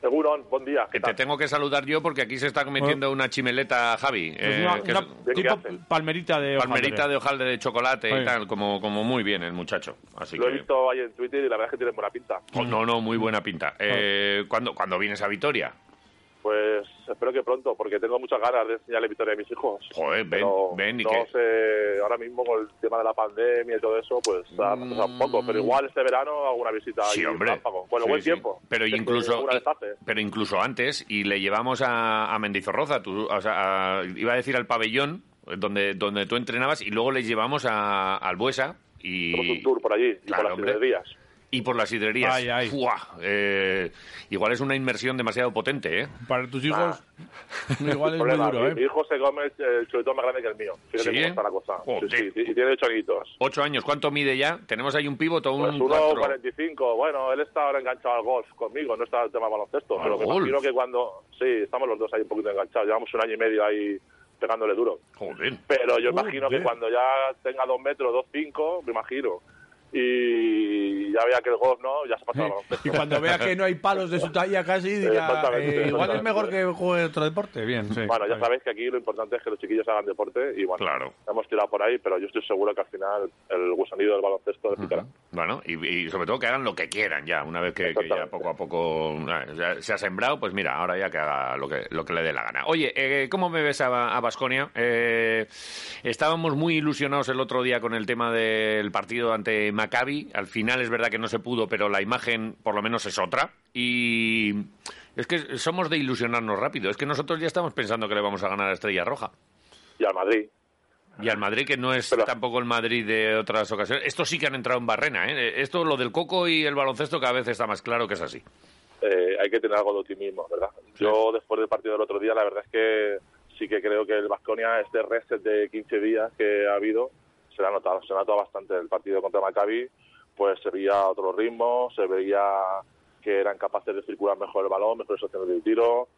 Seguro, buen día. ¿Qué Que te tengo que saludar yo porque aquí se está cometiendo una chimeleta, Javi. Pues eh, una, que una es ¿De qué tipo palmerita de palmerita hojaldre. de hojaldre de chocolate y tal, como, como muy bien el muchacho. Así Lo he visto ahí en Twitter y la verdad es que tiene buena pinta. Oh, no, no, muy buena pinta. Eh, ¿cuándo, ¿Cuándo vienes a Vitoria? Pues espero que pronto, porque tengo muchas ganas de enseñarle victoria a mis hijos. Joder, ven, Pero ven y no que... sé, ahora mismo con el tema de la pandemia y todo eso, pues ha Mm. pasado un poco. Pero igual este verano hago una visita Sí, hombre. Bueno, Sí, buen sí. tiempo. Pero incluso, pero incluso antes, y le llevamos a, a Mendizorroza, tú, o sea, a- iba a decir al pabellón, donde, donde tú entrenabas, y luego le llevamos a, al Buesa y... Un tour por allí y Claro, por las hombre. librerías. Y por las sidrerías. Ay, ay. Fuá, eh, igual es una inmersión demasiado potente, ¿eh? Para tus hijos, igual es muy Problema, duro, mi, ¿eh? mi hijo se come el chuletón más grande que el mío. Fíjate ¿Sí? cómo está la cosa. Joder. Sí, sí, sí, y tiene ocho añitos. Ocho años, ¿cuánto mide ya? Tenemos ahí un pívot o Pues un uno cuatro. 45, bueno, él está ahora enganchado al golf conmigo, no está el tema baloncesto, ¿Al pero me golf? imagino que cuando, sí, estamos los dos ahí un poquito enganchados, llevamos un año y medio ahí pegándole duro. Joder. Pero yo imagino que Joder. cuando ya tenga dos metros, dos cinco, me imagino, y ya vea que el golf no, ya se pasa al baloncesto. Y cuando vea que no hay palos de su talla casi, dirá, eh, igual es mejor que juegue otro deporte. Bien, sí. Bueno, ya sabéis que aquí lo importante es que los chiquillos hagan deporte y bueno, Claro. hemos tirado por ahí, pero yo estoy seguro que al final el gusanillo del baloncesto le picará. Bueno, y, y sobre todo que hagan lo que quieran ya, una vez que, que ya poco a poco eh, ya se ha sembrado, pues mira, ahora ya que haga lo que, lo que le dé la gana. Oye, eh, ¿cómo me ves a Basconia? estábamos muy ilusionados el otro día con el tema del partido ante Maccabi. Al final es verdad que no se pudo, pero la imagen por lo menos es otra. Y es que somos de ilusionarnos rápido. Es que nosotros ya estamos pensando que le vamos a ganar a Estrella Roja. Y al Madrid, Y al Madrid, que no es Pero- tampoco el Madrid de otras ocasiones. Estos sí que han entrado en barrena, ¿eh? Esto, lo del coco y el baloncesto, cada vez está más claro que es así. eh, hay que tener algo de optimismo, ¿verdad? Yo después del partido del otro día, la verdad es que sí que creo que el Vasconia, este reset de 15 días que ha habido, se le ha notado, se ha notado bastante. El partido contra Maccabi, pues se veía otro ritmo, se veía que eran capaces de circular mejor el balón, mejores opciones de tiro.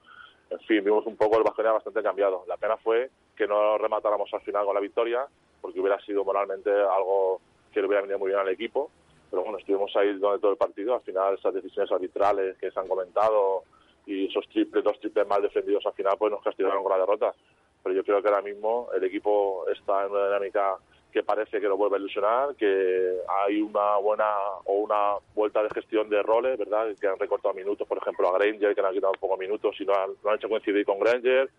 En fin, vimos un poco el Vasconia bastante cambiado. La pena fue que no rematáramos al final con la victoria, porque hubiera sido moralmente algo que le hubiera venido muy bien al equipo pero bueno, estuvimos ahí durante todo el partido. Al final, esas decisiones arbitrales que se han comentado y esos triples, dos triples mal defendidos al final, pues nos castigaron con la derrota. Pero yo creo que ahora mismo el equipo está en una dinámica que parece que lo vuelve a ilusionar, que hay una buena o una vuelta de gestión de roles, ¿verdad? Que han recortado minutos, por ejemplo, a Granger, que le han quitado pocos minutos y no han, no han hecho coincidir con Granger.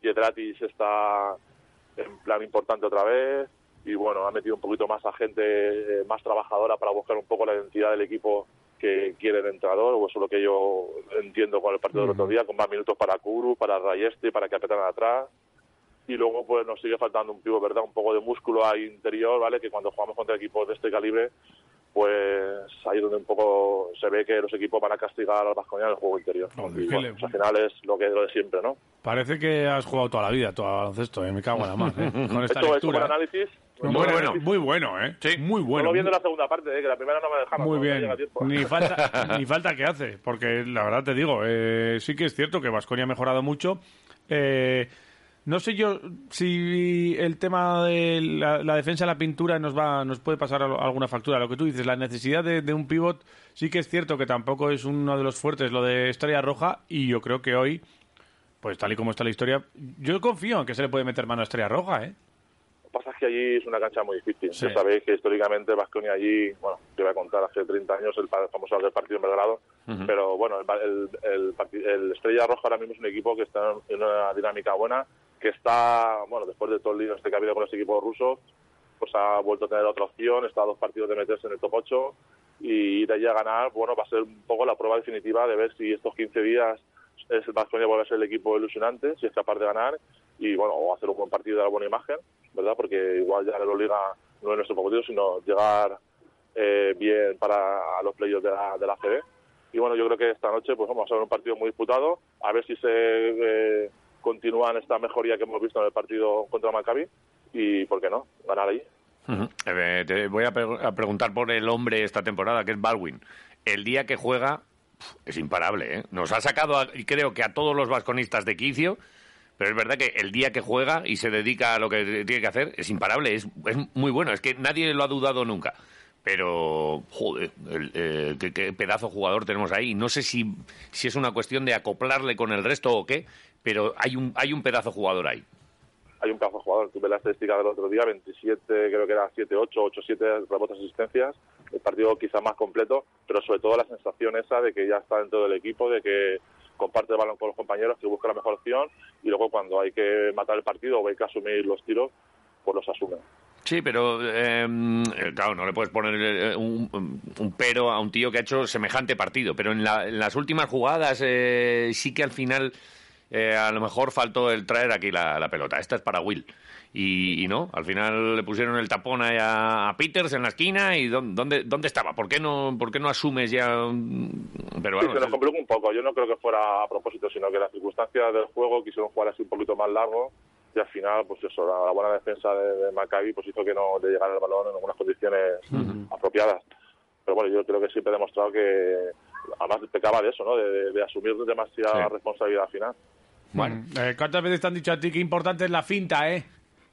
Pietratis está en plan importante otra vez y bueno, ha metido un poquito más a gente eh, más trabajadora para buscar un poco la identidad del equipo que quiere el entrenador, o eso es lo que yo entiendo con el partido del otro día, con más minutos para Kuru, para Rayeste, para que apretan atrás. Y luego pues nos sigue faltando un pivo, ¿verdad? Un poco de músculo ahí interior, ¿vale? Que cuando jugamos contra equipos de este calibre, pues ahí donde un poco se ve que los equipos van a castigar al Vasconia en el juego interior. Joder, Y, bueno, pues al final es lo que lo de siempre, ¿no? Parece que has jugado toda la vida, todo al baloncesto, ¿eh? me cago en la mar, ¿eh? Con esta Esto es un lectura. análisis. Muy bueno, bueno. muy bueno, ¿eh? Sí. Muy bueno. Solo viendo la segunda parte, ¿eh? que la primera no me dejaron. Muy no bien. Ni falta, ni falta que hace, porque la verdad te digo, eh, sí que es cierto que Vasconia ha mejorado mucho. Eh, no sé yo si el tema de la, la defensa de la pintura nos va nos puede pasar al- alguna factura. Lo que tú dices, la necesidad de, de un pivot, sí que es cierto que tampoco es uno de los fuertes lo de Estrella Roja, y yo creo que hoy, pues tal y como está la historia, yo confío en que se le puede meter mano a Estrella Roja, ¿eh? Lo que pasa es que allí es una cancha muy difícil. Sí. Ya sabéis que históricamente Vasconia allí, bueno, te voy a contar, hace 30 años el famoso del partido en Belgrado, pero bueno, el, el, el el Estrella Roja ahora mismo es un equipo que está en una dinámica buena, que está, bueno, después de todo el lío este que ha habido con los equipos rusos, pues ha vuelto a tener otra opción, está a dos partidos de meterse en el top 8 y de allí a ganar, bueno, va a ser un poco la prueba definitiva de ver si estos 15 días es el Vasconia vuelve a ser el equipo ilusionante, si es capaz de ganar y bueno, o hacer un buen partido de la buena imagen, ¿verdad? Porque igual ya la Euroliga no es nuestro objetivo, sino llegar eh, bien para los playoffs de la, de la CB. Y bueno, yo creo que esta noche pues vamos a ver un partido muy disputado, a ver si se eh, continúan esta mejoría que hemos visto en el partido contra Maccabi y, ¿por qué no?, ganar ahí. Eh, te voy a, pre- a preguntar por el hombre esta temporada, que es Baldwin. El día que juega es imparable, ¿eh? Nos ha sacado, a- creo que a todos los vasconistas de quicio, pero es verdad que el día que juega y se dedica a lo que tiene que hacer es imparable, es muy bueno. Es que nadie lo ha dudado nunca. Pero, joder, el, eh, qué, pedazo jugador tenemos ahí. No sé si, si es una cuestión de acoplarle con el resto o qué, pero hay un, hay un pedazo jugador ahí. hay un pedazo jugador. Tuve la estadística del otro día, 27, creo que era 7-8, 8-7 rebotes asistencias. El partido quizá más completo, pero sobre todo la sensación esa de que ya está dentro del equipo, de que comparte el balón con los compañeros, que busca la mejor opción y luego cuando hay que matar el partido o hay que asumir los tiros, pues los asume. Sí, pero eh, claro, no le puedes poner eh, un, un pero a un tío que ha hecho semejante partido. Pero en, la- en las últimas jugadas eh, sí que al final eh, a lo mejor faltó el traer aquí la, la pelota. Esta es para Will. Y, y no, al final le pusieron el tapón a, a Peters en la esquina y ¿dó- ¿dónde, dónde estaba? ¿Por qué no, por qué no asumes ya? un- Pero Sí, bueno, se nos complicó un poco. Yo no creo que fuera a propósito, sino que las circunstancias del juego quisieron jugar así un poquito más largo y al final, pues eso, la, la buena defensa de, de Maccabi pues hizo que no le llegara el balón en algunas condiciones apropiadas. Pero bueno, yo creo que siempre he demostrado que además pecaba de eso, ¿no? De, de- de asumir demasiada Sí. responsabilidad al final. Bueno, eh, ¿cuántas veces te han dicho a ti que importante es la finta, eh?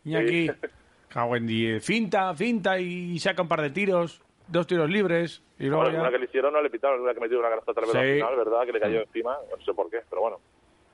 Iñaki, cago en diez. Finta, finta y saca un par de tiros, dos tiros libres y luego Bueno, ya- una que le hicieron no le pitaron, una que metió una canasta otra vez al Sí. final, ¿verdad? Que le cayó encima, no sé por qué, pero bueno.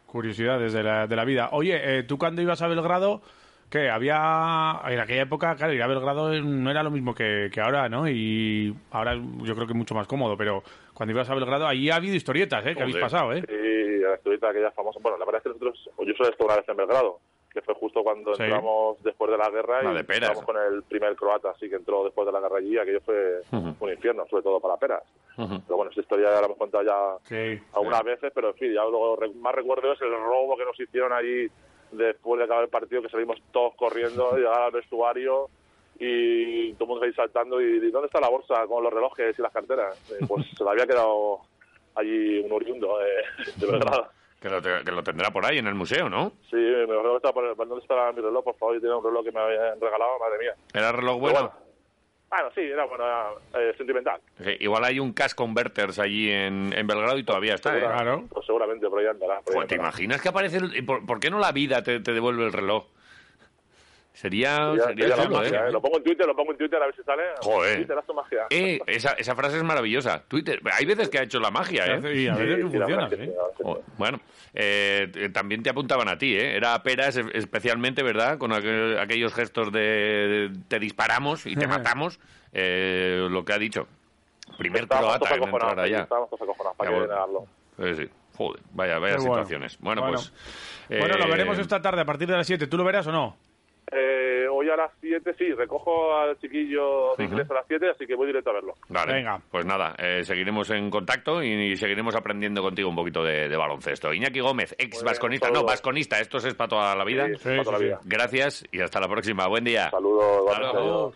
Curiosidades de la, de la vida. Oye, eh, tú cuando ibas a Belgrado, que había. En aquella época, claro, ir a Belgrado no era lo mismo que, que ahora, ¿no? Y ahora yo creo que es mucho más cómodo, pero cuando ibas a Belgrado, allí ha habido historietas, ¿eh? Que habéis pasado, ¿eh? Y la historieta aquella famosa. Bueno, la verdad es que nosotros, o yo solo he estado una vez en Belgrado, que fue justo cuando Sí. entramos después de la guerra La y de Peras. entramos con el primer croata, así que entró después de la guerra allí, aquello fue un infierno, sobre todo para Peras. Pero bueno, esa historia ya la hemos contado ya Sí. algunas veces, pero en fin, ya lo re- más recuerdo es el robo que nos hicieron allí después de acabar el partido, que salimos todos corriendo, llegar al vestuario y todo el mundo ahí saltando y ¿dónde está la bolsa con los relojes y las carteras? Eh, Pues se le había quedado allí un oriundo de, de Belgrado. que, lo, te- que lo tendrá por ahí en el museo, ¿no? Sí, me acuerdo que estaba por el- ¿dónde está mi reloj? Por favor, yo tenía un reloj que me habían regalado, madre mía. ¿Era reloj bueno. Bueno, sí, era bueno, era, eh, sentimental. Sí, igual hay un cash converters allí en, en Belgrado y todavía está, ¿eh? Claro. Pues seguramente por ahí andará. por ahí ¿Te andará. imaginas que aparece el... ¿Por, por qué no la vida te, te devuelve el reloj? Sería, sería la chulo, magia, ¿eh? ¿eh? Lo pongo en Twitter, lo pongo en Twitter a ver si sale. Joder. Twitter, haz tu magia. Eh, esa, esa frase es maravillosa. Twitter, hay veces que ha hecho la magia, ¿eh? Y a Sí, veces que sí, la funciona, que ¿sí? sí, que sí. Joder, Bueno, eh, eh, también te apuntaban a ti, ¿eh? Era Peras especialmente, ¿verdad? Con aquel- aquellos gestos de te disparamos y te matamos, eh, lo que ha dicho. Primer Estábamos croata en entrar acojonados, allá. Estábamos todos acojonados, para Ya, que bueno. Eh, sí. Joder, vaya, vaya situaciones. Bueno, Bueno. pues... Bueno, lo veremos esta tarde a partir de las 7. ¿Tú lo verás o no? Eh, hoy a las 7, sí, recojo al chiquillo de inglés a las 7, así que voy directo a verlo. Vale, Venga. pues nada, eh, seguiremos en contacto y, seguiremos aprendiendo contigo un poquito de, de baloncesto. Iñaki Gómez, ex vasconista, un no, vasconista, esto es para toda la vida. Sí, Sí, para toda sí, la vida. Gracias y hasta la próxima. Buen día. Saludos,